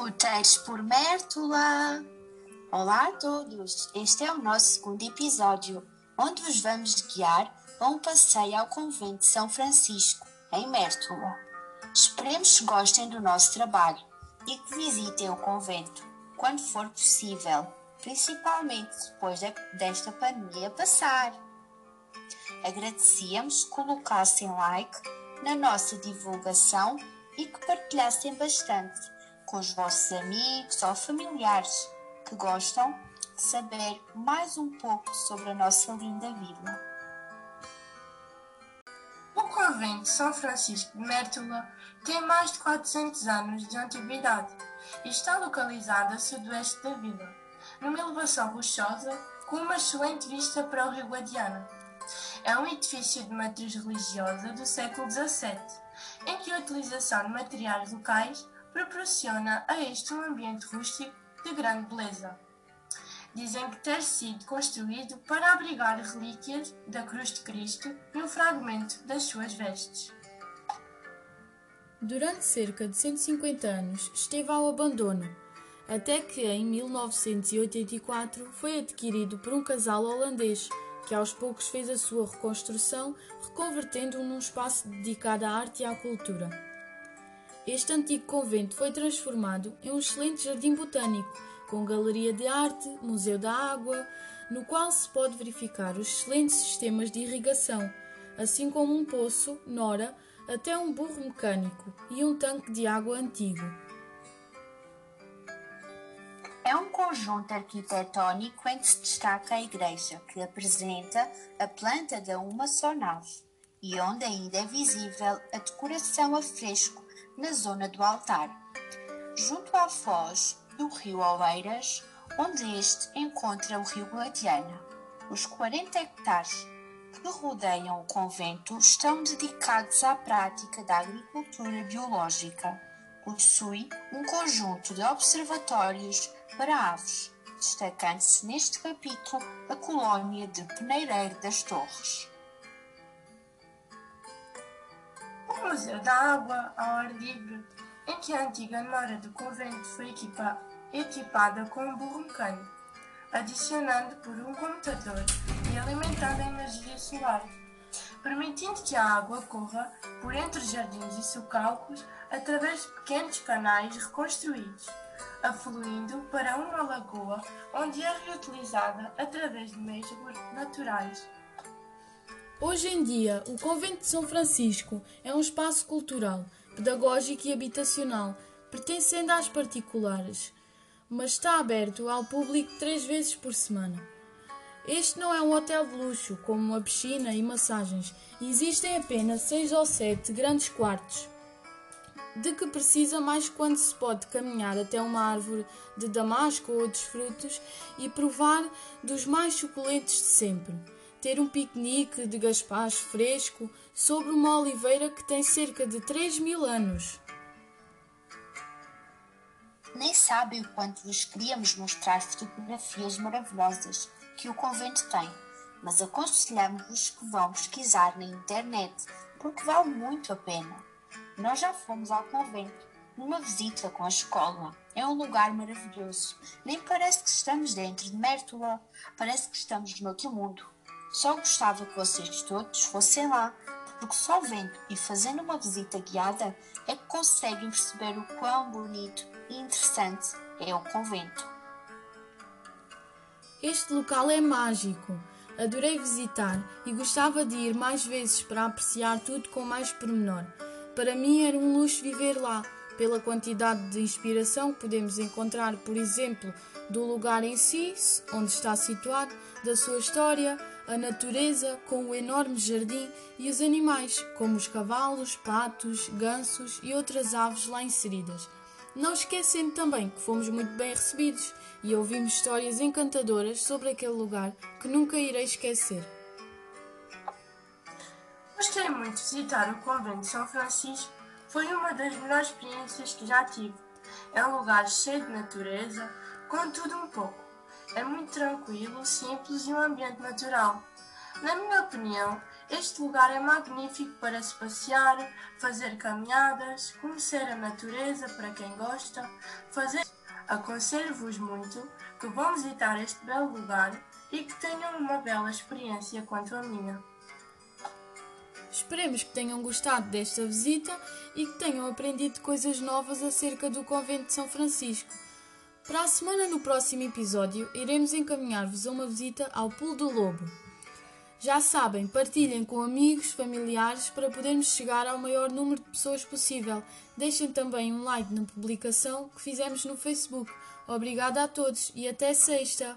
Roteiros por Mértola! Olá a todos! Este é o nosso segundo episódio, onde vos vamos guiar a um passeio ao convento de São Francisco, em Mértola. Esperemos que gostem do nosso trabalho e que visitem o convento quando for possível, principalmente depois desta pandemia passar. Agradecíamos que colocassem like na nossa divulgação e que partilhassem bastante com os vossos amigos ou familiares que gostam de saber mais um pouco sobre a nossa linda vila. O convento São Francisco de Mértola tem mais de 400 anos de antiguidade e está localizado a sudoeste da vila, numa elevação rochosa com uma excelente vista para o rio Guadiana. É um edifício de matriz religiosa do século XVII, em que a utilização de materiais locais proporciona a este um ambiente rústico de grande beleza. Dizem que ter sido construído para abrigar relíquias da cruz de Cristo e um fragmento das suas vestes. Durante cerca de 150 anos esteve ao abandono, até que em 1984 foi adquirido por um casal holandês que aos poucos fez a sua reconstrução, reconvertendo-o num espaço dedicado à arte e à cultura. Este antigo convento foi transformado em um excelente jardim botânico, com galeria de arte, museu da água, no qual se pode verificar os excelentes sistemas de irrigação, assim como um poço, nora, até um burro mecânico e um tanque de água antigo. É um conjunto arquitetónico em que se destaca a igreja, que apresenta a planta de uma só nave, e onde ainda é visível a decoração a fresco na zona do altar, junto à foz do rio Oeiras, onde este encontra o rio Guadiana. Os 40 hectares que rodeiam o convento estão dedicados à prática da agricultura biológica. Possui um conjunto de observatórios para aves, destacando-se neste capítulo a colónia de Peneireiro das Torres. O Museu da Água ao ar livre, em que a antiga nora do convento foi equipa equipada com um burro mecânico, adicionando por um computador e alimentada a energia solar, permitindo que a água corra por entre jardins e socalcos através de pequenos canais reconstruídos, afluindo para uma lagoa onde é reutilizada através de meios naturais. Hoje em dia, o Convento de São Francisco é um espaço cultural, pedagógico e habitacional, pertencendo às particulares, mas está aberto ao público três vezes por semana. Este não é um hotel de luxo, como uma piscina e massagens. Existem apenas seis ou sete grandes quartos, de que precisa mais quando se pode caminhar até uma árvore de damasco ou outros frutos e provar dos mais suculentos de sempre ter um piquenique de gaspacho fresco sobre uma oliveira que tem cerca de 3 mil anos. Nem sabem o quanto vos queríamos mostrar fotografias maravilhosas que o convento tem, mas aconselhamos-vos que vão pesquisar na internet, porque vale muito a pena. Nós já fomos ao convento, numa visita com a escola. É um lugar maravilhoso. Nem parece que estamos dentro de Mértola, parece que estamos no outro mundo. Só gostava que vocês todos fossem lá, porque só vendo e fazendo uma visita guiada é que conseguem perceber o quão bonito e interessante é o convento. Este local é mágico. Adorei visitar e gostava de ir mais vezes para apreciar tudo com mais pormenor. Para mim era um luxo viver lá, pela quantidade de inspiração que podemos encontrar, por exemplo, do lugar em si, onde está situado, da sua história, a natureza com o enorme jardim e os animais, como os cavalos, patos, gansos e outras aves lá inseridas. Não esquecendo também que fomos muito bem recebidos e ouvimos histórias encantadoras sobre aquele lugar que nunca irei esquecer. Gostei muito de visitar o convento de São Francisco, foi uma das melhores experiências que já tive. É um lugar cheio de natureza, com tudo um pouco. É muito tranquilo, simples e um ambiente natural. Na minha opinião, este lugar é magnífico para se passear, fazer caminhadas, conhecer a natureza para quem gosta, fazer. Aconselho-vos muito que vão visitar este belo lugar e que tenham uma bela experiência quanto a minha. Esperemos que tenham gostado desta visita e que tenham aprendido coisas novas acerca do Convento de São Francisco. Para a semana, no próximo episódio, iremos encaminhar-vos a uma visita ao Pulo do Lobo. Já sabem, partilhem com amigos, familiares para podermos chegar ao maior número de pessoas possível. Deixem também um like na publicação que fizemos no Facebook. Obrigada a todos e até sexta!